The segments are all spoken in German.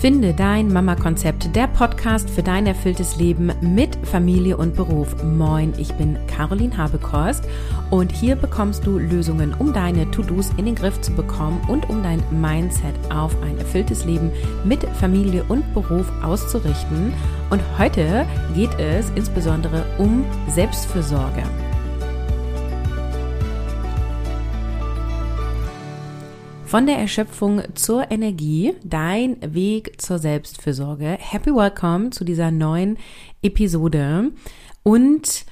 Finde dein Mama-Konzept, der Podcast für dein erfülltes Leben mit Familie und Beruf. Moin, ich bin Caroline Habekorst und hier bekommst du Lösungen, um deine To-Dos in den Griff zu bekommen und um dein Mindset auf ein erfülltes Leben mit Familie und Beruf auszurichten. Und heute geht es insbesondere um Selbstfürsorge. Von der Erschöpfung zur Energie, dein Weg zur Selbstfürsorge. Happy Welcome zu dieser neuen Episode. Und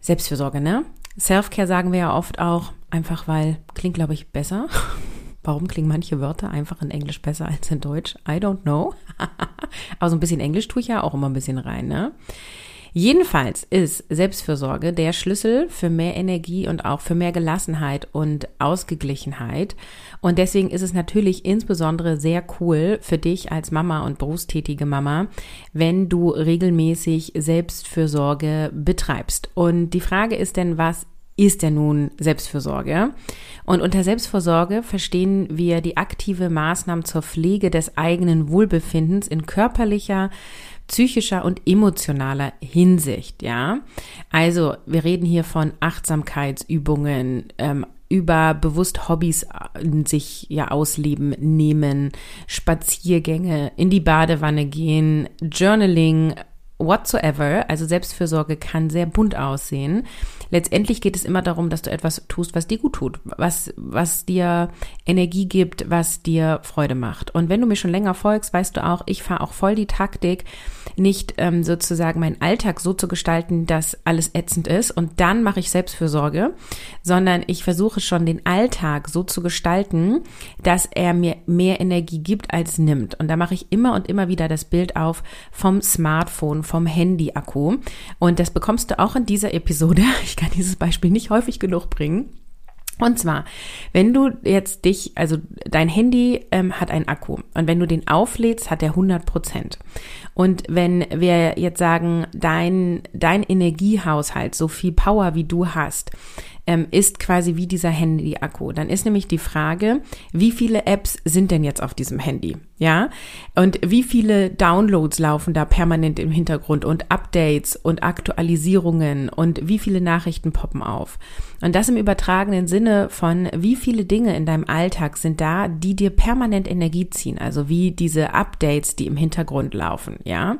Selbstfürsorge, ne? Self-Care sagen wir ja oft auch, einfach weil, klingt glaube ich besser. Warum klingen manche Wörter einfach in Englisch besser als in Deutsch? I don't know. Aber so ein bisschen Englisch tue ich ja auch immer ein bisschen rein, ne? Jedenfalls ist Selbstfürsorge der Schlüssel für mehr Energie und auch für mehr Gelassenheit und Ausgeglichenheit. Und deswegen ist es natürlich insbesondere sehr cool für dich als Mama und berufstätige Mama, wenn du regelmäßig Selbstfürsorge betreibst. Und die Frage ist denn, was ist denn nun Selbstfürsorge? Und unter Selbstfürsorge verstehen wir die aktive Maßnahmen zur Pflege des eigenen Wohlbefindens in körperlicher, psychischer und emotionaler Hinsicht, ja. Also wir reden hier von Achtsamkeitsübungen, ähm, über bewusst Hobbys äh, sich ja ausleben nehmen, Spaziergänge, in die Badewanne gehen, Journaling, whatsoever. Also Selbstfürsorge kann sehr bunt aussehen letztendlich geht es immer darum, dass du etwas tust, was dir gut tut, was, was dir Energie gibt, was dir Freude macht. Und wenn du mir schon länger folgst, weißt du auch, ich fahre auch voll die Taktik, nicht ähm, sozusagen meinen Alltag so zu gestalten, dass alles ätzend ist und dann mache ich Selbstfürsorge, sondern ich versuche schon den Alltag so zu gestalten, dass er mir mehr Energie gibt als nimmt. Und da mache ich immer und immer wieder das Bild auf vom Smartphone, vom Handy-Akku. Und das bekommst du auch in dieser Episode. Ich ich kann dieses Beispiel nicht häufig genug bringen. Und zwar, wenn du jetzt dich, also dein Handy ähm, hat einen Akku und wenn du den auflädst, hat er 100 Prozent. Und wenn wir jetzt sagen, dein, dein Energiehaushalt, so viel Power wie du hast, ähm, ist quasi wie dieser Handy-Akku. Dann ist nämlich die Frage, wie viele Apps sind denn jetzt auf diesem Handy? Ja? Und wie viele Downloads laufen da permanent im Hintergrund und Updates und Aktualisierungen und wie viele Nachrichten poppen auf? Und das im übertragenen Sinne von, wie viele Dinge in deinem Alltag sind da, die dir permanent Energie ziehen, also wie diese Updates, die im Hintergrund laufen, ja?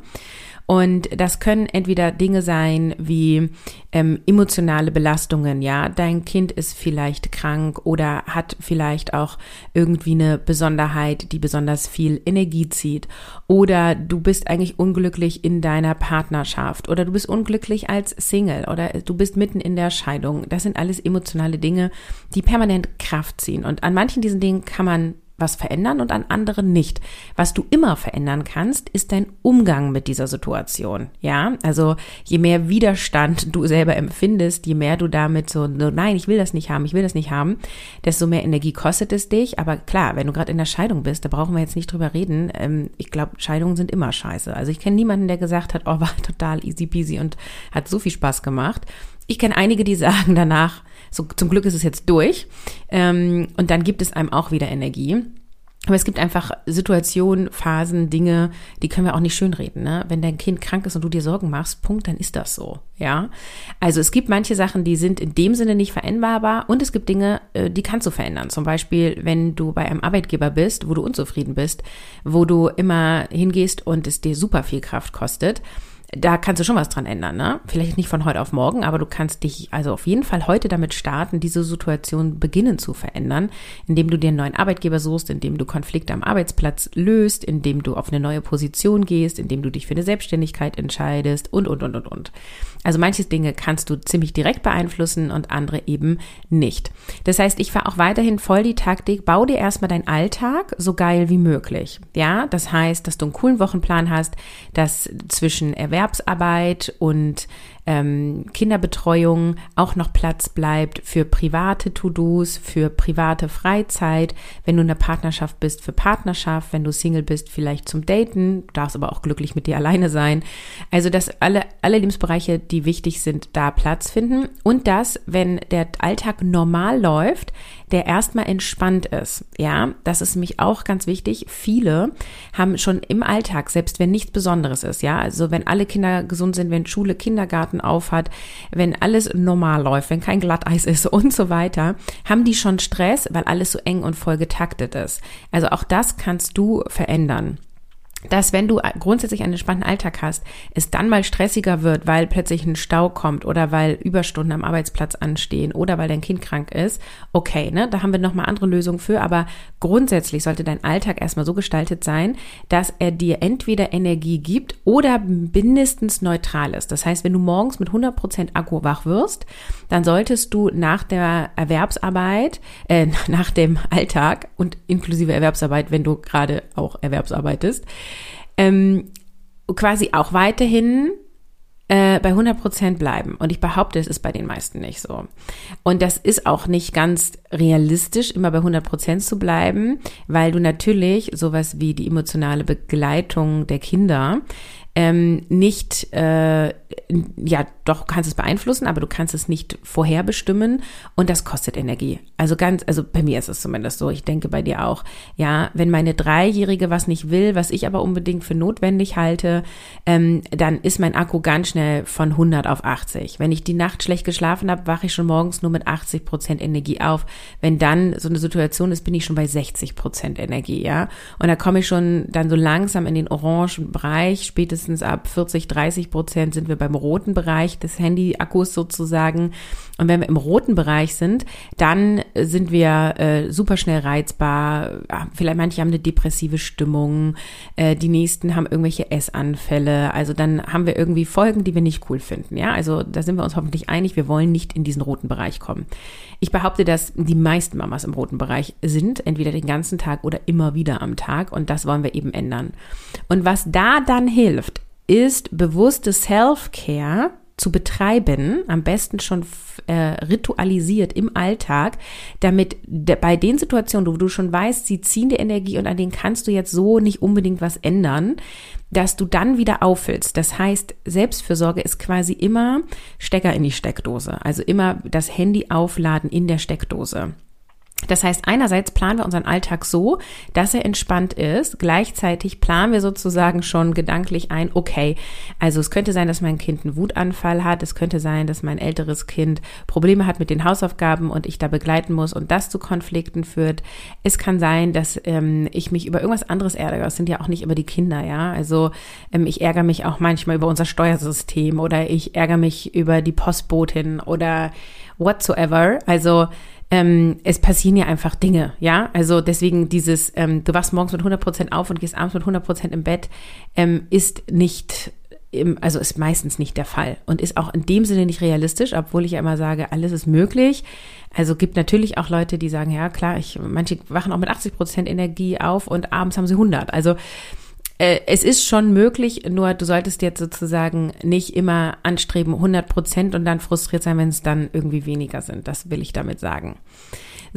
Und das können entweder Dinge sein wie ähm, emotionale Belastungen, ja, dein Kind ist vielleicht krank oder hat vielleicht auch irgendwie eine Besonderheit, die besonders viel Energie zieht. Oder du bist eigentlich unglücklich in deiner Partnerschaft oder du bist unglücklich als Single oder du bist mitten in der Scheidung. Das sind alles emotionale Dinge, die permanent Kraft ziehen. Und an manchen diesen Dingen kann man was verändern und an anderen nicht. Was du immer verändern kannst, ist dein Umgang mit dieser Situation. Ja, also je mehr Widerstand du selber empfindest, je mehr du damit so, so nein, ich will das nicht haben, ich will das nicht haben, desto mehr Energie kostet es dich. Aber klar, wenn du gerade in der Scheidung bist, da brauchen wir jetzt nicht drüber reden. Ähm, ich glaube, Scheidungen sind immer scheiße. Also ich kenne niemanden, der gesagt hat, oh, war total easy peasy und hat so viel Spaß gemacht. Ich kenne einige, die sagen danach, so zum Glück ist es jetzt durch. Ähm, und dann gibt es einem auch wieder Energie. Aber es gibt einfach Situationen, Phasen, Dinge, die können wir auch nicht schönreden. Ne? Wenn dein Kind krank ist und du dir Sorgen machst, Punkt, dann ist das so. Ja. Also es gibt manche Sachen, die sind in dem Sinne nicht veränderbar und es gibt Dinge, äh, die kannst du verändern. Zum Beispiel, wenn du bei einem Arbeitgeber bist, wo du unzufrieden bist, wo du immer hingehst und es dir super viel Kraft kostet da kannst du schon was dran ändern, ne? Vielleicht nicht von heute auf morgen, aber du kannst dich also auf jeden Fall heute damit starten, diese Situation beginnen zu verändern, indem du dir einen neuen Arbeitgeber suchst, indem du Konflikte am Arbeitsplatz löst, indem du auf eine neue Position gehst, indem du dich für eine Selbstständigkeit entscheidest und, und, und, und, und. Also manche Dinge kannst du ziemlich direkt beeinflussen und andere eben nicht. Das heißt, ich fahre auch weiterhin voll die Taktik, bau dir erstmal deinen Alltag so geil wie möglich. Ja, das heißt, dass du einen coolen Wochenplan hast, dass zwischen Erwerbsarbeit und ähm, Kinderbetreuung auch noch Platz bleibt für private To-Dos, für private Freizeit, wenn du in der Partnerschaft bist, für Partnerschaft, wenn du Single bist, vielleicht zum Daten, du darfst aber auch glücklich mit dir alleine sein. Also, dass alle, alle Lebensbereiche, die wichtig sind, da Platz finden. Und dass, wenn der Alltag normal läuft, der erstmal entspannt ist. Ja, das ist nämlich auch ganz wichtig. Viele haben schon im Alltag, selbst wenn nichts Besonderes ist, ja, also wenn alle Kinder gesund sind, wenn Schule, Kindergarten aufhat, wenn alles normal läuft, wenn kein Glatteis ist und so weiter, haben die schon Stress, weil alles so eng und voll getaktet ist. Also auch das kannst du verändern dass wenn du grundsätzlich einen entspannten Alltag hast, es dann mal stressiger wird, weil plötzlich ein Stau kommt oder weil Überstunden am Arbeitsplatz anstehen oder weil dein Kind krank ist, okay, ne, da haben wir nochmal andere Lösungen für, aber grundsätzlich sollte dein Alltag erstmal so gestaltet sein, dass er dir entweder Energie gibt oder mindestens neutral ist. Das heißt, wenn du morgens mit 100% Akku wach wirst, dann solltest du nach der Erwerbsarbeit, äh, nach dem Alltag und inklusive Erwerbsarbeit, wenn du gerade auch Erwerbsarbeitest, ähm, quasi auch weiterhin äh, bei 100 Prozent bleiben. Und ich behaupte, es ist bei den meisten nicht so. Und das ist auch nicht ganz realistisch, immer bei 100 Prozent zu bleiben, weil du natürlich sowas wie die emotionale Begleitung der Kinder ähm, nicht, äh, ja, doch kannst es beeinflussen, aber du kannst es nicht vorherbestimmen und das kostet Energie. Also ganz, also bei mir ist es zumindest so, ich denke bei dir auch. Ja, wenn meine Dreijährige was nicht will, was ich aber unbedingt für notwendig halte, ähm, dann ist mein Akku ganz schnell von 100 auf 80. Wenn ich die Nacht schlecht geschlafen habe, wache ich schon morgens nur mit 80 Prozent Energie auf. Wenn dann so eine Situation ist, bin ich schon bei 60 Prozent Energie, ja. Und da komme ich schon dann so langsam in den orangen Bereich, spätestens spätestens ab 40, 30 Prozent sind wir beim roten Bereich des Handy-Akkus sozusagen. Und wenn wir im roten Bereich sind, dann sind wir äh, super schnell reizbar. Vielleicht manche haben eine depressive Stimmung, äh, die nächsten haben irgendwelche Essanfälle. Also dann haben wir irgendwie Folgen, die wir nicht cool finden. Ja, also da sind wir uns hoffentlich einig. Wir wollen nicht in diesen roten Bereich kommen. Ich behaupte, dass die meisten Mamas im roten Bereich sind, entweder den ganzen Tag oder immer wieder am Tag. Und das wollen wir eben ändern. Und was da dann hilft, ist bewusste Self-Care zu betreiben, am besten schon äh, ritualisiert im Alltag, damit bei den Situationen, wo du schon weißt, sie ziehen die Energie und an denen kannst du jetzt so nicht unbedingt was ändern, dass du dann wieder auffüllst. Das heißt, Selbstfürsorge ist quasi immer Stecker in die Steckdose, also immer das Handy aufladen in der Steckdose. Das heißt, einerseits planen wir unseren Alltag so, dass er entspannt ist. Gleichzeitig planen wir sozusagen schon gedanklich ein, okay, also es könnte sein, dass mein Kind einen Wutanfall hat. Es könnte sein, dass mein älteres Kind Probleme hat mit den Hausaufgaben und ich da begleiten muss und das zu Konflikten führt. Es kann sein, dass ähm, ich mich über irgendwas anderes ärgere. Es sind ja auch nicht immer die Kinder, ja. Also ähm, ich ärgere mich auch manchmal über unser Steuersystem oder ich ärgere mich über die Postbotin oder whatsoever. Also ähm, es passieren ja einfach Dinge, ja. Also deswegen dieses, ähm, du wachst morgens mit 100 Prozent auf und gehst abends mit 100 Prozent im Bett, ähm, ist nicht im, also ist meistens nicht der Fall und ist auch in dem Sinne nicht realistisch, obwohl ich ja immer sage, alles ist möglich. Also gibt natürlich auch Leute, die sagen, ja klar, ich, manche wachen auch mit 80 Prozent Energie auf und abends haben sie 100. Also äh, es ist schon möglich, nur du solltest jetzt sozusagen nicht immer anstreben 100 Prozent und dann frustriert sein, wenn es dann irgendwie weniger sind. Das will ich damit sagen.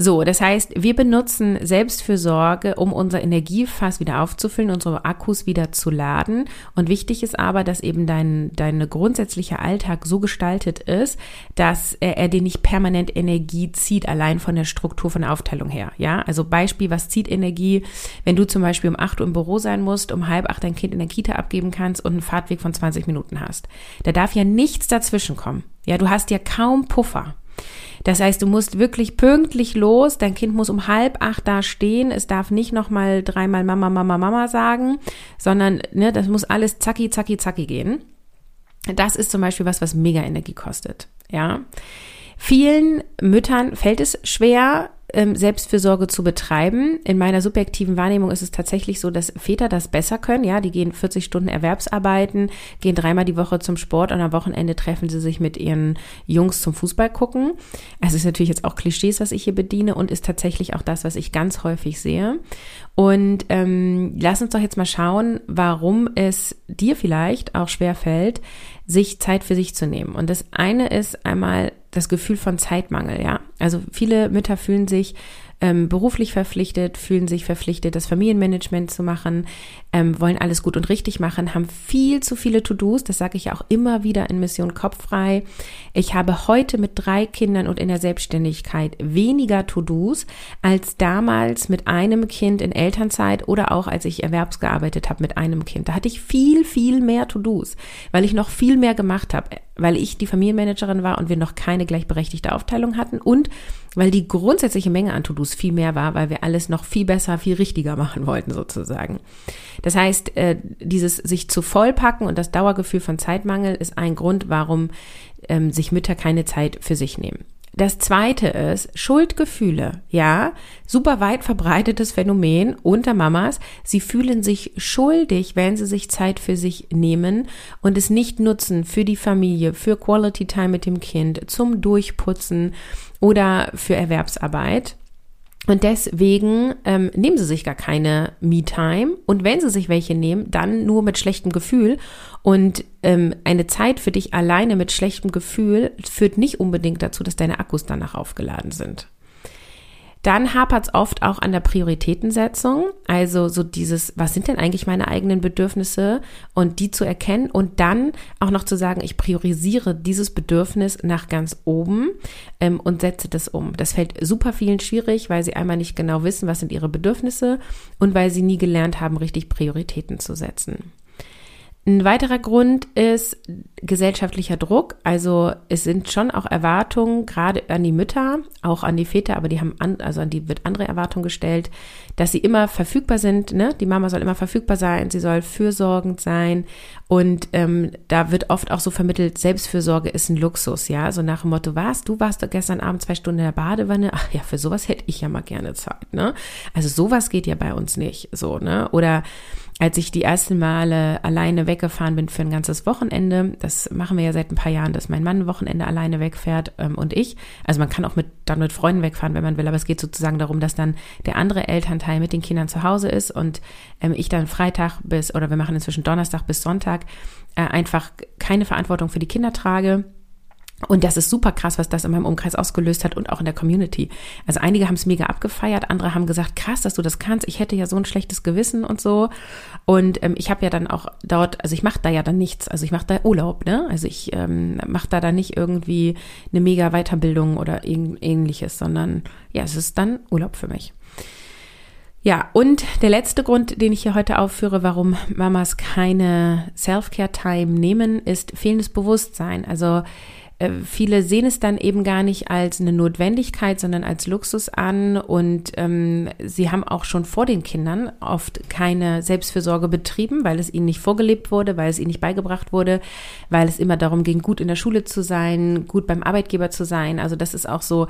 So, das heißt, wir benutzen Selbstfürsorge, um unser Energiefass wieder aufzufüllen, unsere Akkus wieder zu laden. Und wichtig ist aber, dass eben dein, dein grundsätzlicher Alltag so gestaltet ist, dass er, er dir nicht permanent Energie zieht, allein von der Struktur, von der Aufteilung her. Ja, also Beispiel, was zieht Energie? Wenn du zum Beispiel um 8 Uhr im Büro sein musst, um halb acht dein Kind in der Kita abgeben kannst und einen Fahrtweg von 20 Minuten hast. Da darf ja nichts dazwischen kommen. Ja, du hast ja kaum Puffer. Das heißt, du musst wirklich pünktlich los. Dein Kind muss um halb acht da stehen. Es darf nicht nochmal dreimal Mama, Mama, Mama sagen, sondern ne, das muss alles zacki, zacki, zacki gehen. Das ist zum Beispiel was, was mega Energie kostet. Ja. Vielen Müttern fällt es schwer, ähm, Selbstfürsorge zu betreiben. In meiner subjektiven Wahrnehmung ist es tatsächlich so, dass Väter das besser können. Ja, die gehen 40 Stunden Erwerbsarbeiten, gehen dreimal die Woche zum Sport und am Wochenende treffen sie sich mit ihren Jungs zum Fußball gucken. Also ist natürlich jetzt auch Klischees, was ich hier bediene und ist tatsächlich auch das, was ich ganz häufig sehe. Und ähm, lass uns doch jetzt mal schauen, warum es dir vielleicht auch schwer fällt, sich Zeit für sich zu nehmen. Und das eine ist einmal das Gefühl von Zeitmangel, ja. Also viele Mütter fühlen sich ähm, beruflich verpflichtet, fühlen sich verpflichtet, das Familienmanagement zu machen, ähm, wollen alles gut und richtig machen, haben viel zu viele To-Dos. Das sage ich auch immer wieder in Mission Kopffrei. Ich habe heute mit drei Kindern und in der Selbstständigkeit weniger To-Dos als damals mit einem Kind in Elternzeit oder auch als ich erwerbsgearbeitet habe mit einem Kind. Da hatte ich viel, viel mehr To-Dos, weil ich noch viel mehr gemacht habe, weil ich die Familienmanagerin war und wir noch keine gleichberechtigte Aufteilung hatten und weil die grundsätzliche Menge an To-Dos viel mehr war, weil wir alles noch viel besser, viel richtiger machen wollten sozusagen. Das heißt, äh, dieses sich zu vollpacken und das Dauergefühl von Zeitmangel ist ein Grund, warum ähm, sich Mütter keine Zeit für sich nehmen. Das zweite ist Schuldgefühle. Ja, super weit verbreitetes Phänomen unter Mamas. Sie fühlen sich schuldig, wenn sie sich Zeit für sich nehmen und es nicht nutzen für die Familie, für Quality Time mit dem Kind, zum Durchputzen oder für Erwerbsarbeit. Und deswegen ähm, nehmen sie sich gar keine Me-Time. Und wenn sie sich welche nehmen, dann nur mit schlechtem Gefühl. Und ähm, eine Zeit für dich alleine mit schlechtem Gefühl führt nicht unbedingt dazu, dass deine Akkus danach aufgeladen sind. Dann hapert es oft auch an der Prioritätensetzung. Also so dieses, was sind denn eigentlich meine eigenen Bedürfnisse und die zu erkennen und dann auch noch zu sagen, ich priorisiere dieses Bedürfnis nach ganz oben ähm, und setze das um. Das fällt super vielen schwierig, weil sie einmal nicht genau wissen, was sind ihre Bedürfnisse und weil sie nie gelernt haben, richtig Prioritäten zu setzen. Ein weiterer Grund ist gesellschaftlicher Druck. Also es sind schon auch Erwartungen, gerade an die Mütter, auch an die Väter, aber die haben an, also an die wird andere Erwartungen gestellt, dass sie immer verfügbar sind. Ne? Die Mama soll immer verfügbar sein, sie soll fürsorgend sein. Und ähm, da wird oft auch so vermittelt, Selbstfürsorge ist ein Luxus, ja. So nach dem Motto, was, du warst doch gestern Abend zwei Stunden in der Badewanne. Ach ja, für sowas hätte ich ja mal gerne Zeit, ne? Also sowas geht ja bei uns nicht so, ne? Oder als ich die ersten Male alleine weggefahren bin für ein ganzes Wochenende, das machen wir ja seit ein paar Jahren, dass mein Mann ein Wochenende alleine wegfährt ähm, und ich. Also man kann auch mit, dann mit Freunden wegfahren, wenn man will, aber es geht sozusagen darum, dass dann der andere Elternteil mit den Kindern zu Hause ist und ähm, ich dann Freitag bis, oder wir machen inzwischen Donnerstag bis Sonntag, äh, einfach keine Verantwortung für die Kinder trage und das ist super krass, was das in meinem Umkreis ausgelöst hat und auch in der Community. Also einige haben es mega abgefeiert, andere haben gesagt, krass, dass du das kannst. Ich hätte ja so ein schlechtes Gewissen und so. Und ähm, ich habe ja dann auch dort, also ich mache da ja dann nichts. Also ich mache da Urlaub, ne? Also ich ähm, mache da dann nicht irgendwie eine mega Weiterbildung oder ähnliches, sondern ja, es ist dann Urlaub für mich. Ja, und der letzte Grund, den ich hier heute aufführe, warum Mamas keine Self-Care-Time nehmen, ist fehlendes Bewusstsein. Also äh, viele sehen es dann eben gar nicht als eine Notwendigkeit, sondern als Luxus an und ähm, sie haben auch schon vor den Kindern oft keine Selbstfürsorge betrieben, weil es ihnen nicht vorgelebt wurde, weil es ihnen nicht beigebracht wurde, weil es immer darum ging, gut in der Schule zu sein, gut beim Arbeitgeber zu sein. Also das ist auch so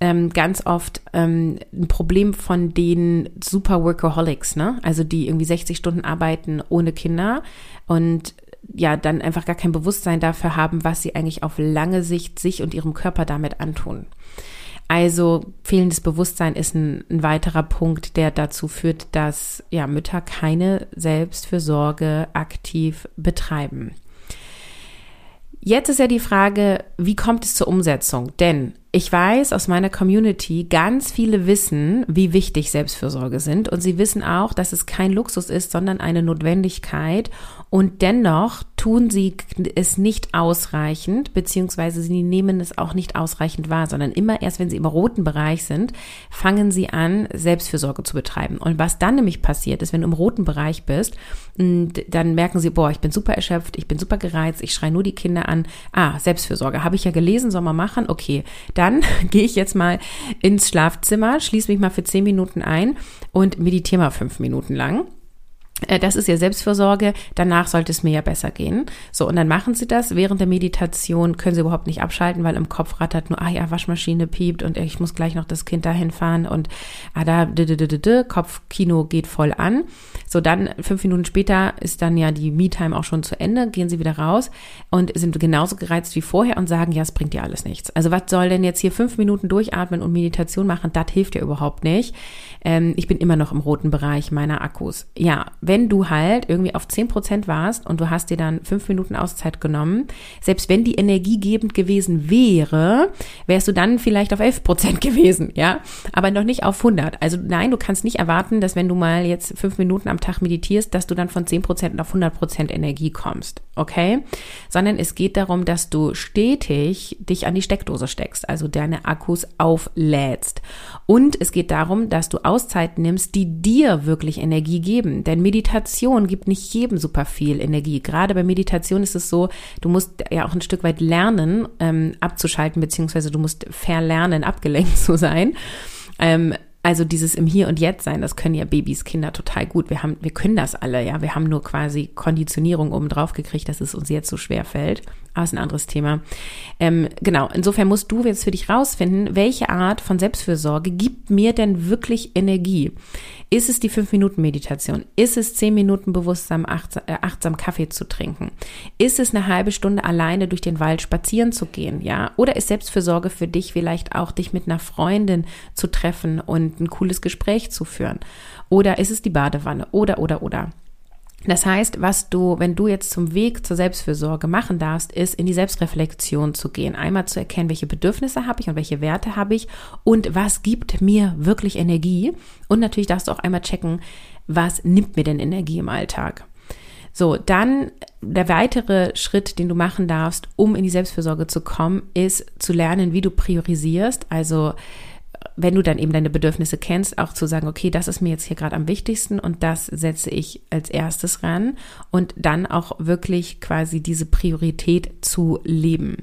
ähm, ganz oft ähm, ein Problem von den Super Workaholics, ne? Also die irgendwie 60 Stunden arbeiten ohne Kinder und ja dann einfach gar kein Bewusstsein dafür haben, was sie eigentlich auf lange Sicht sich und ihrem Körper damit antun. Also fehlendes Bewusstsein ist ein, ein, weiterer Punkt, der dazu führt, dass ja, Mütter keine Selbstfürsorge aktiv betreiben. Jetzt ist ja die Frage, wie kommt es zur Umsetzung? Denn ich weiß aus meiner Community, ganz viele wissen, wie wichtig Selbstfürsorge sind und sie wissen auch, dass es kein Luxus ist, sondern eine Notwendigkeit und dennoch tun sie es nicht ausreichend, beziehungsweise sie nehmen es auch nicht ausreichend wahr, sondern immer erst, wenn sie im roten Bereich sind, fangen sie an, Selbstfürsorge zu betreiben. Und was dann nämlich passiert ist, wenn du im roten Bereich bist, dann merken sie, boah, ich bin super erschöpft, ich bin super gereizt, ich schreie nur die Kinder an. Ah, Selbstfürsorge, habe ich ja gelesen, soll man machen? Okay, dann gehe ich jetzt mal ins Schlafzimmer, schließe mich mal für zehn Minuten ein und meditiere mal fünf Minuten lang. Äh, das ist ja Selbstfürsorge, danach sollte es mir ja besser gehen. So, und dann machen sie das. Während der Meditation können sie überhaupt nicht abschalten, weil im Kopf rattert nur, ah ja, Waschmaschine piept und ich muss gleich noch das Kind dahin fahren und ah da, Kopfkino geht voll an. So, dann fünf Minuten später ist dann ja die Me-Time auch schon zu Ende, gehen sie wieder raus und sind genauso gereizt wie vorher und sagen, ja, es bringt dir alles nichts. Also was soll denn jetzt hier fünf Minuten durchatmen und Meditation machen? Das hilft ja überhaupt nicht. Ähm, ich bin immer noch im roten Bereich meiner Akkus. Ja, wenn wenn du halt irgendwie auf 10% warst und du hast dir dann fünf Minuten Auszeit genommen, selbst wenn die energiegebend gewesen wäre, wärst du dann vielleicht auf 11% gewesen, ja, aber noch nicht auf 100. Also nein, du kannst nicht erwarten, dass wenn du mal jetzt fünf Minuten am Tag meditierst, dass du dann von 10% auf 100% Energie kommst, okay? Sondern es geht darum, dass du stetig dich an die Steckdose steckst, also deine Akkus auflädst. Und es geht darum, dass du Auszeiten nimmst, die dir wirklich Energie geben. Denn Meditation gibt nicht jedem super viel Energie. Gerade bei Meditation ist es so, du musst ja auch ein Stück weit lernen, ähm, abzuschalten, beziehungsweise du musst verlernen, abgelenkt zu sein. Ähm, also dieses im Hier und Jetzt sein, das können ja Babys, Kinder total gut. Wir haben, wir können das alle, ja. Wir haben nur quasi Konditionierung oben drauf gekriegt, dass es uns jetzt so schwer fällt. Aber ist ein anderes Thema. Ähm, genau. Insofern musst du jetzt für dich rausfinden, welche Art von Selbstfürsorge gibt mir denn wirklich Energie? Ist es die 5-Minuten-Meditation? Ist es 10 Minuten bewusstsam achtsam, äh, achtsam Kaffee zu trinken? Ist es eine halbe Stunde alleine durch den Wald spazieren zu gehen? Ja? Oder ist Selbstfürsorge für dich vielleicht auch, dich mit einer Freundin zu treffen und ein cooles Gespräch zu führen? Oder ist es die Badewanne? Oder, oder, oder. Das heißt, was du, wenn du jetzt zum Weg zur Selbstfürsorge machen darfst, ist in die Selbstreflexion zu gehen. Einmal zu erkennen, welche Bedürfnisse habe ich und welche Werte habe ich und was gibt mir wirklich Energie. Und natürlich darfst du auch einmal checken, was nimmt mir denn Energie im Alltag. So, dann der weitere Schritt, den du machen darfst, um in die Selbstfürsorge zu kommen, ist zu lernen, wie du priorisierst. Also wenn du dann eben deine Bedürfnisse kennst, auch zu sagen, okay, das ist mir jetzt hier gerade am wichtigsten und das setze ich als erstes ran und dann auch wirklich quasi diese Priorität zu leben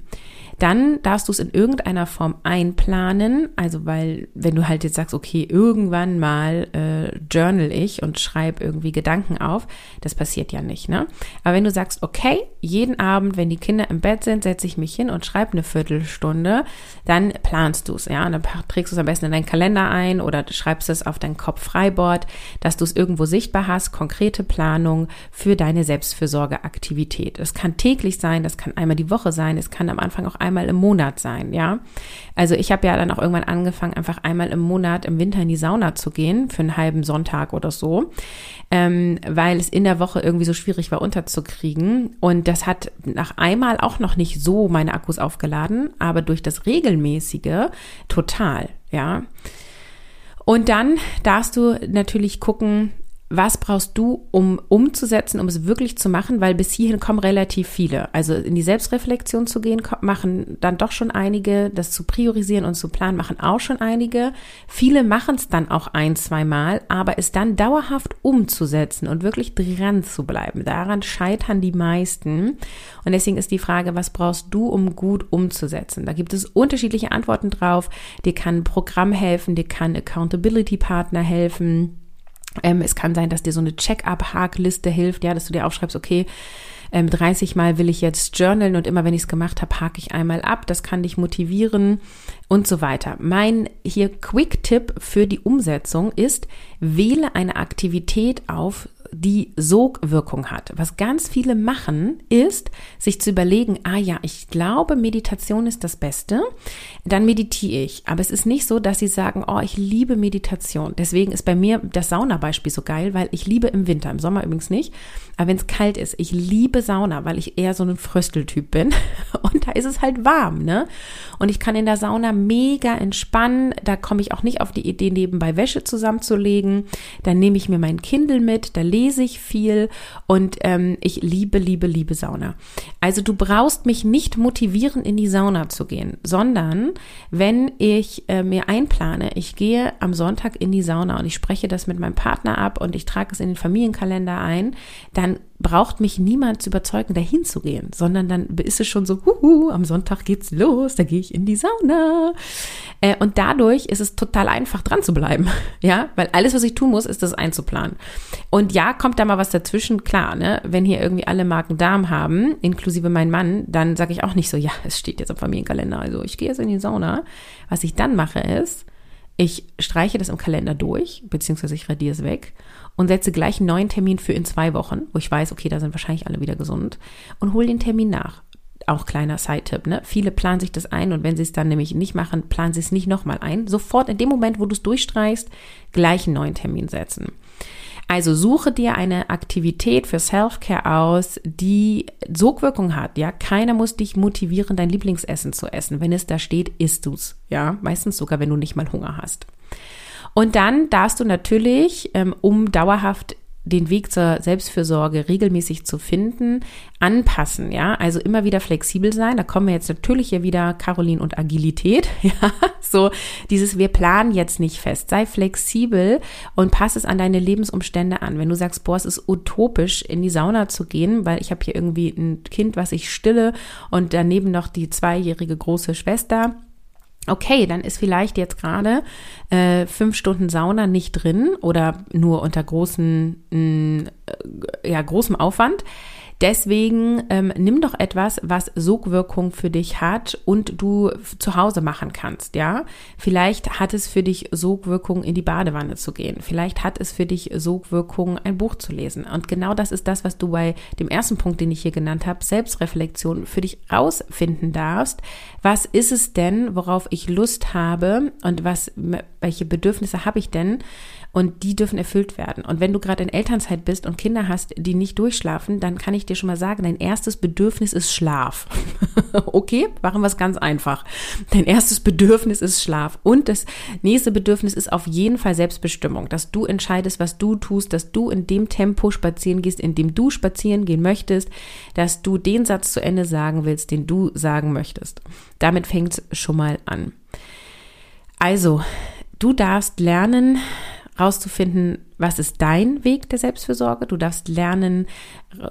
dann darfst du es in irgendeiner Form einplanen. Also weil, wenn du halt jetzt sagst, okay, irgendwann mal äh, journal ich und schreibe irgendwie Gedanken auf, das passiert ja nicht, ne? Aber wenn du sagst, okay, jeden Abend, wenn die Kinder im Bett sind, setze ich mich hin und schreibe eine Viertelstunde, dann planst du es, ja, und dann trägst du es am besten in deinen Kalender ein oder schreibst es auf dein Kopf-Freiboard, dass du es irgendwo sichtbar hast, konkrete Planung für deine Selbstfürsorgeaktivität. Es kann täglich sein, das kann einmal die Woche sein, es kann am Anfang auch einmal im Monat sein, ja. Also ich habe ja dann auch irgendwann angefangen, einfach einmal im Monat im Winter in die Sauna zu gehen, für einen halben Sonntag oder so, ähm, weil es in der Woche irgendwie so schwierig war, unterzukriegen. Und das hat nach einmal auch noch nicht so meine Akkus aufgeladen, aber durch das regelmäßige total, ja. Und dann darfst du natürlich gucken, was brauchst du, um umzusetzen, um es wirklich zu machen, weil bis hierhin kommen relativ viele. Also in die Selbstreflexion zu gehen, machen dann doch schon einige, das zu priorisieren und zu planen, machen auch schon einige. Viele machen es dann auch ein, zwei Mal, aber es dann dauerhaft umzusetzen und wirklich dran zu bleiben. Daran scheitern die meisten. Und deswegen ist die Frage, was brauchst du, um gut umzusetzen? Da gibt es unterschiedliche Antworten drauf. Dir kann ein Programm helfen, dir kann Accountability Partner helfen ähm, es kann sein, dass dir so eine Check-up-Hakliste hilft, ja, dass du dir aufschreibst, okay, ähm, 30 Mal will ich jetzt journalen und immer wenn ich es gemacht habe, hake ich einmal ab. Das kann dich motivieren und so weiter. Mein hier Quick-Tipp für die Umsetzung ist, wähle eine Aktivität auf, die Sogwirkung hat. Was ganz viele machen, ist, sich zu überlegen, ah ja, ich glaube, Meditation ist das Beste, dann meditiere ich. Aber es ist nicht so, dass sie sagen, oh, ich liebe Meditation. Deswegen ist bei mir das Sauna-Beispiel so geil, weil ich liebe im Winter, im Sommer übrigens nicht, aber wenn es kalt ist, ich liebe Sauna, weil ich eher so ein Frösteltyp bin und da ist es halt warm, ne? Und ich kann in der Sauna mega entspannen, da komme ich auch nicht auf die Idee, nebenbei Wäsche zusammenzulegen, dann nehme ich mir mein Kindle mit, da lese ich viel und ähm, ich liebe, liebe, liebe Sauna. Also du brauchst mich nicht motivieren, in die Sauna zu gehen, sondern wenn ich äh, mir einplane, ich gehe am Sonntag in die Sauna und ich spreche das mit meinem Partner ab und ich trage es in den Familienkalender ein, dann braucht mich niemand zu überzeugen, dahin zu gehen, sondern dann ist es schon so, huhu, am Sonntag geht's los, da gehe ich in die Sauna. Äh, und dadurch ist es total einfach dran zu bleiben, ja, weil alles, was ich tun muss, ist das einzuplanen. Und ja, kommt da mal was dazwischen, klar, ne, wenn hier irgendwie alle Marken Darm haben, inklusive mein Mann, dann sage ich auch nicht so, ja, es steht jetzt am Familienkalender, also ich gehe jetzt in die Sauna. Was ich dann mache ist, ich streiche das im Kalender durch, beziehungsweise ich radiere es weg und setze gleich einen neuen Termin für in zwei Wochen, wo ich weiß, okay, da sind wahrscheinlich alle wieder gesund und hole den Termin nach. Auch kleiner Side-Tipp, ne? Viele planen sich das ein und wenn sie es dann nämlich nicht machen, planen sie es nicht nochmal ein. Sofort in dem Moment, wo du es durchstreichst, gleich einen neuen Termin setzen. Also suche dir eine Aktivität für Self-Care aus, die Sogwirkung hat. Ja, keiner muss dich motivieren, dein Lieblingsessen zu essen. Wenn es da steht, isst du's. Ja, meistens sogar, wenn du nicht mal Hunger hast. Und dann darfst du natürlich, ähm, um dauerhaft den Weg zur Selbstfürsorge regelmäßig zu finden, anpassen, ja, also immer wieder flexibel sein. Da kommen wir jetzt natürlich hier wieder Caroline und Agilität, ja, so dieses wir planen jetzt nicht fest. Sei flexibel und pass es an deine Lebensumstände an. Wenn du sagst, boah, es ist utopisch in die Sauna zu gehen, weil ich habe hier irgendwie ein Kind, was ich stille und daneben noch die zweijährige große Schwester, okay, dann ist vielleicht jetzt gerade äh, fünf Stunden Sauna nicht drin oder nur unter großen, mh, äh, ja, großem Aufwand. Deswegen ähm, nimm doch etwas, was Sogwirkung für dich hat und du zu Hause machen kannst, ja? Vielleicht hat es für dich Sogwirkung, in die Badewanne zu gehen. Vielleicht hat es für dich Sogwirkung, ein Buch zu lesen. Und genau das ist das, was du bei dem ersten Punkt, den ich hier genannt habe, Selbstreflexion, für dich rausfinden darfst. Was ist es denn, worauf ich Lust habe und was, welche Bedürfnisse habe ich denn? Und die dürfen erfüllt werden. Und wenn du gerade in Elternzeit bist und Kinder hast, die nicht durchschlafen, dann kann ich dir schon mal sagen, dein erstes Bedürfnis ist Schlaf. okay, machen wir es ganz einfach. Dein erstes Bedürfnis ist Schlaf und das nächste Bedürfnis ist auf jeden Fall Selbstbestimmung, dass du entscheidest, was du tust, dass du in dem Tempo spazieren gehst, in dem du spazieren gehen möchtest, dass du den Satz zu Ende sagen willst, den du sagen möchtest. Damit fängt es schon mal an. Also, du darfst lernen, rauszufinden, was ist dein Weg der Selbstfürsorge. Du darfst lernen,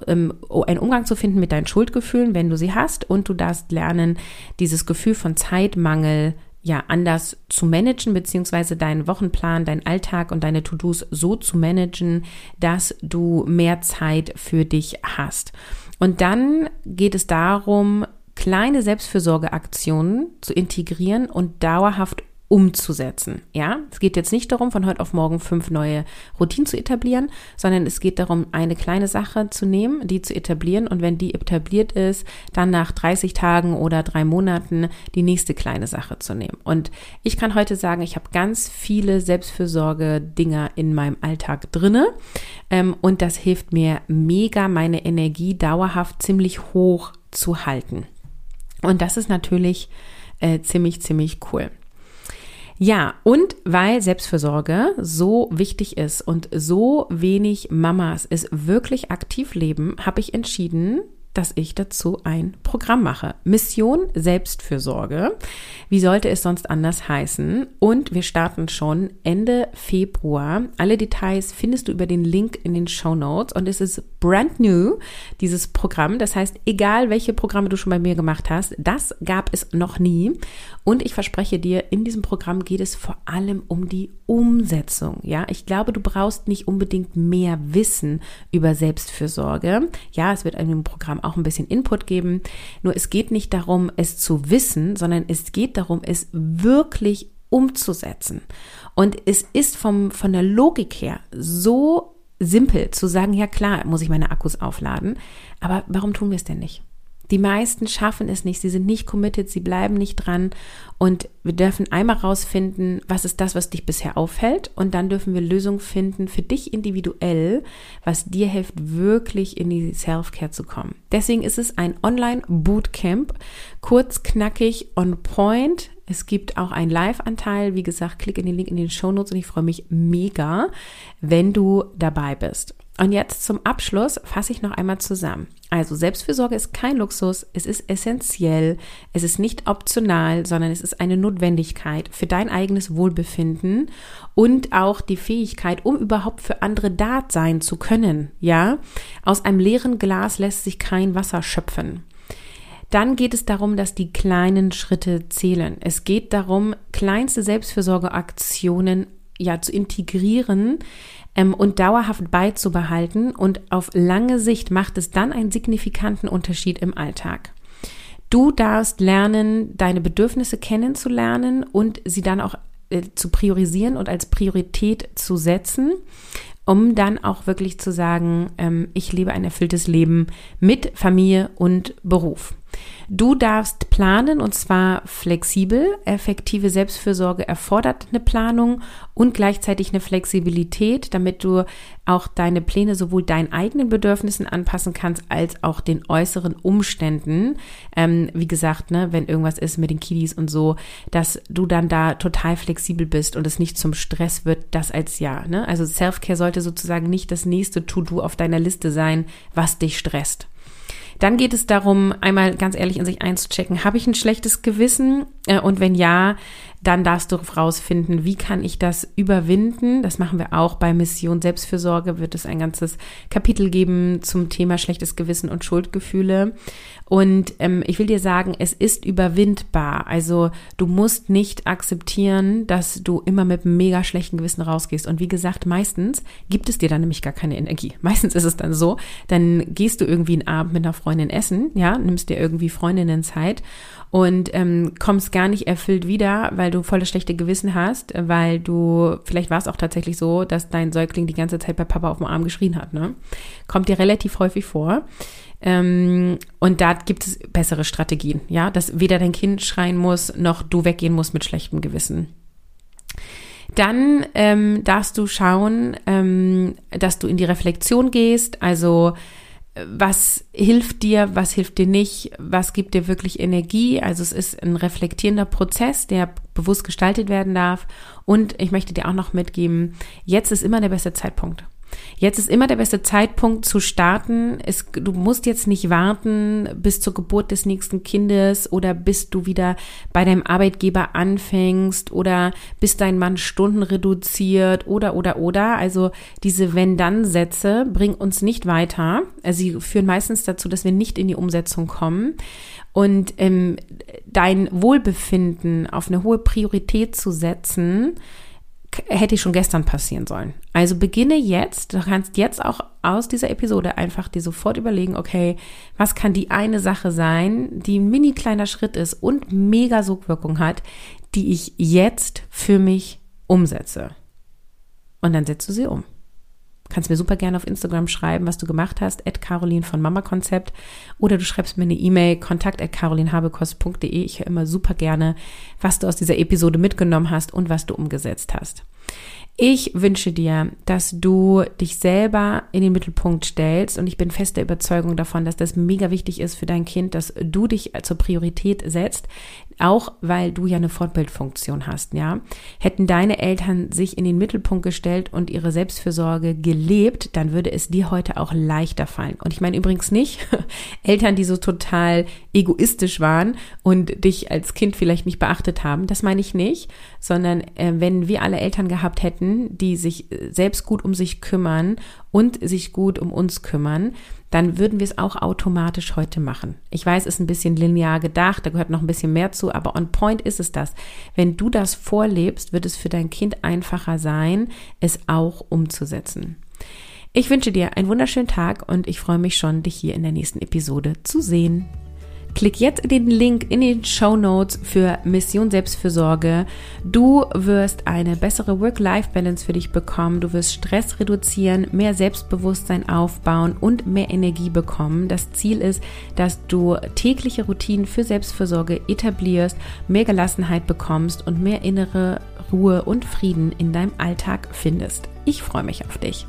ähm, einen Umgang zu finden mit deinen Schuldgefühlen, wenn du sie hast. Und du darfst lernen, dieses Gefühl von Zeitmangel ja anders zu managen, beziehungsweise deinen Wochenplan, deinen Alltag und deine To-Dos so zu managen, dass du mehr Zeit für dich hast. Und dann geht es darum, kleine Selbstfürsorgeaktionen zu integrieren und dauerhaft umzusetzen. Ja, es geht jetzt nicht darum, von heute auf morgen fünf neue Routinen zu etablieren, sondern es geht darum, eine kleine Sache zu nehmen, die zu etablieren und wenn die etabliert ist, dann nach 30 Tagen oder drei Monaten die nächste kleine Sache zu nehmen. Und ich kann heute sagen, ich habe ganz viele Selbstfürsorge-Dinger in meinem Alltag drinne ähm, und das hilft mir mega, meine Energie dauerhaft ziemlich hoch zu halten. Und das ist natürlich äh, ziemlich, ziemlich cool. Ja, und weil Selbstfürsorge so wichtig ist und so wenig Mamas es wirklich aktiv leben, habe ich entschieden, dass ich dazu ein Programm mache. Mission Selbstfürsorge. Wie sollte es sonst anders heißen? Und wir starten schon Ende Februar. Alle Details findest du über den Link in den Show Notes und es ist brand new, dieses Programm. Das heißt, egal welche Programme du schon bei mir gemacht hast, das gab es noch nie. Und ich verspreche dir, in diesem Programm geht es vor allem um die Umsetzung. Ja, ich glaube, du brauchst nicht unbedingt mehr Wissen über Selbstfürsorge. Ja, es wird in dem Programm auch ein bisschen Input geben. Nur es geht nicht darum, es zu wissen, sondern es geht darum, es wirklich umzusetzen. Und es ist vom, von der Logik her so simpel zu sagen, ja klar, muss ich meine Akkus aufladen. Aber warum tun wir es denn nicht? Die meisten schaffen es nicht, sie sind nicht committed, sie bleiben nicht dran und wir dürfen einmal rausfinden, was ist das, was dich bisher auffällt und dann dürfen wir Lösungen finden für dich individuell, was dir hilft, wirklich in die Self-Care zu kommen. Deswegen ist es ein Online-Bootcamp, kurz, knackig, on point. Es gibt auch einen Live-Anteil. Wie gesagt, klick in den Link in den Show Notes und ich freue mich mega, wenn du dabei bist. Und jetzt zum Abschluss fasse ich noch einmal zusammen. Also Selbstfürsorge ist kein Luxus, es ist essentiell, es ist nicht optional, sondern es ist eine Notwendigkeit für dein eigenes Wohlbefinden und auch die Fähigkeit, um überhaupt für andere da sein zu können. Ja, aus einem leeren Glas lässt sich kein Wasser schöpfen. Dann geht es darum, dass die kleinen Schritte zählen. Es geht darum, kleinste Selbstfürsorgeaktionen ja zu integrieren ähm, und dauerhaft beizubehalten und auf lange Sicht macht es dann einen signifikanten Unterschied im Alltag. Du darfst lernen, deine Bedürfnisse kennenzulernen und sie dann auch äh, zu priorisieren und als Priorität zu setzen, um dann auch wirklich zu sagen, ähm, ich lebe ein erfülltes Leben mit Familie und Beruf. Du darfst planen und zwar flexibel. Effektive Selbstfürsorge erfordert eine Planung und gleichzeitig eine Flexibilität, damit du auch deine Pläne sowohl deinen eigenen Bedürfnissen anpassen kannst, als auch den äußeren Umständen. Ähm, wie gesagt, ne, wenn irgendwas ist mit den Kiddies und so, dass du dann da total flexibel bist und es nicht zum Stress wird, das als ja. Ne? Also Self-Care sollte sozusagen nicht das nächste To-Do auf deiner Liste sein, was dich stresst. Dann geht es darum, einmal ganz ehrlich in sich einzuchecken, habe ich ein schlechtes Gewissen? Äh, und wenn ja, dann darfst du rausfinden, wie kann ich das überwinden. Das machen wir auch bei Mission Selbstfürsorge, wird es ein ganzes Kapitel geben zum Thema schlechtes Gewissen und Schuldgefühle. Und ähm, ich will dir sagen, es ist überwindbar. Also du musst nicht akzeptieren, dass du immer mit einem mega schlechten Gewissen rausgehst. Und wie gesagt, meistens gibt es dir dann nämlich gar keine Energie. Meistens ist es dann so, dann gehst du irgendwie einen Abend mit einer Freundin essen, ja, nimmst dir irgendwie Freundinnenzeit und ähm, kommst gar nicht erfüllt wieder, weil du voll das schlechte Gewissen hast, weil du, vielleicht war es auch tatsächlich so, dass dein Säugling die ganze Zeit bei Papa auf dem Arm geschrien hat, ne? Kommt dir relativ häufig vor. Ähm, und da gibt es bessere Strategien, ja, dass weder dein Kind schreien muss, noch du weggehen musst mit schlechtem Gewissen. Dann ähm, darfst du schauen, ähm, dass du in die Reflexion gehst, also was hilft dir, was hilft dir nicht, was gibt dir wirklich Energie. Also es ist ein reflektierender Prozess, der bewusst gestaltet werden darf. Und ich möchte dir auch noch mitgeben, jetzt ist immer der beste Zeitpunkt. Jetzt ist immer der beste Zeitpunkt zu starten. Es, du musst jetzt nicht warten bis zur Geburt des nächsten Kindes oder bis du wieder bei deinem Arbeitgeber anfängst oder bis dein Mann Stunden reduziert oder oder oder. Also diese Wenn-Dann-Sätze bringen uns nicht weiter. Also sie führen meistens dazu, dass wir nicht in die Umsetzung kommen. Und ähm, dein Wohlbefinden auf eine hohe Priorität zu setzen, hätte schon gestern passieren sollen. Also beginne jetzt, du kannst jetzt auch aus dieser Episode einfach dir sofort überlegen, okay, was kann die eine Sache sein, die ein mini kleiner Schritt ist und mega Sogwirkung hat, die ich jetzt für mich umsetze. Und dann setzt du sie um. Kannst mir super gerne auf Instagram schreiben, was du gemacht hast, at Caroline von Mama Konzept. Oder du schreibst mir eine E-Mail, kontakt at carolinhabekost.de. Ich höre immer super gerne, was du aus dieser Episode mitgenommen hast und was du umgesetzt hast. Ich wünsche dir, dass du dich selber in den Mittelpunkt stellst und ich bin fest der Überzeugung davon, dass das mega wichtig ist für dein Kind, dass du dich zur Priorität setzt, auch weil du ja eine Fortbildfunktion hast, ja. Hätten deine Eltern sich in den Mittelpunkt gestellt und ihre Selbstfürsorge gelebt, dann würde es dir heute auch leichter fallen. Und ich meine übrigens nicht Eltern, die so total egoistisch waren und dich als Kind vielleicht nicht beachtet haben. Das meine ich nicht, sondern äh, wenn wir alle Eltern gehabt hätten, die sich äh, selbst gut um sich kümmern und sich gut um uns kümmern, dann würden wir es auch automatisch heute machen. Ich weiß, es ist ein bisschen linear gedacht, da gehört noch ein bisschen mehr zu, aber on point ist es das. Wenn du das vorlebst, wird es für dein Kind einfacher sein, es auch umzusetzen. Ich wünsche dir einen wunderschönen Tag und ich freue mich schon, dich hier in der nächsten Episode zu sehen. Klick jetzt den Link in den Show Notes für Mission Selbstfürsorge. Du wirst eine bessere Work-Life-Balance für dich bekommen. Du wirst Stress reduzieren, mehr Selbstbewusstsein aufbauen und mehr Energie bekommen. Das Ziel ist, dass du tägliche Routinen für Selbstfürsorge etablierst, mehr Gelassenheit bekommst und mehr innere Ruhe und Frieden in deinem Alltag findest. Ich freue mich auf dich.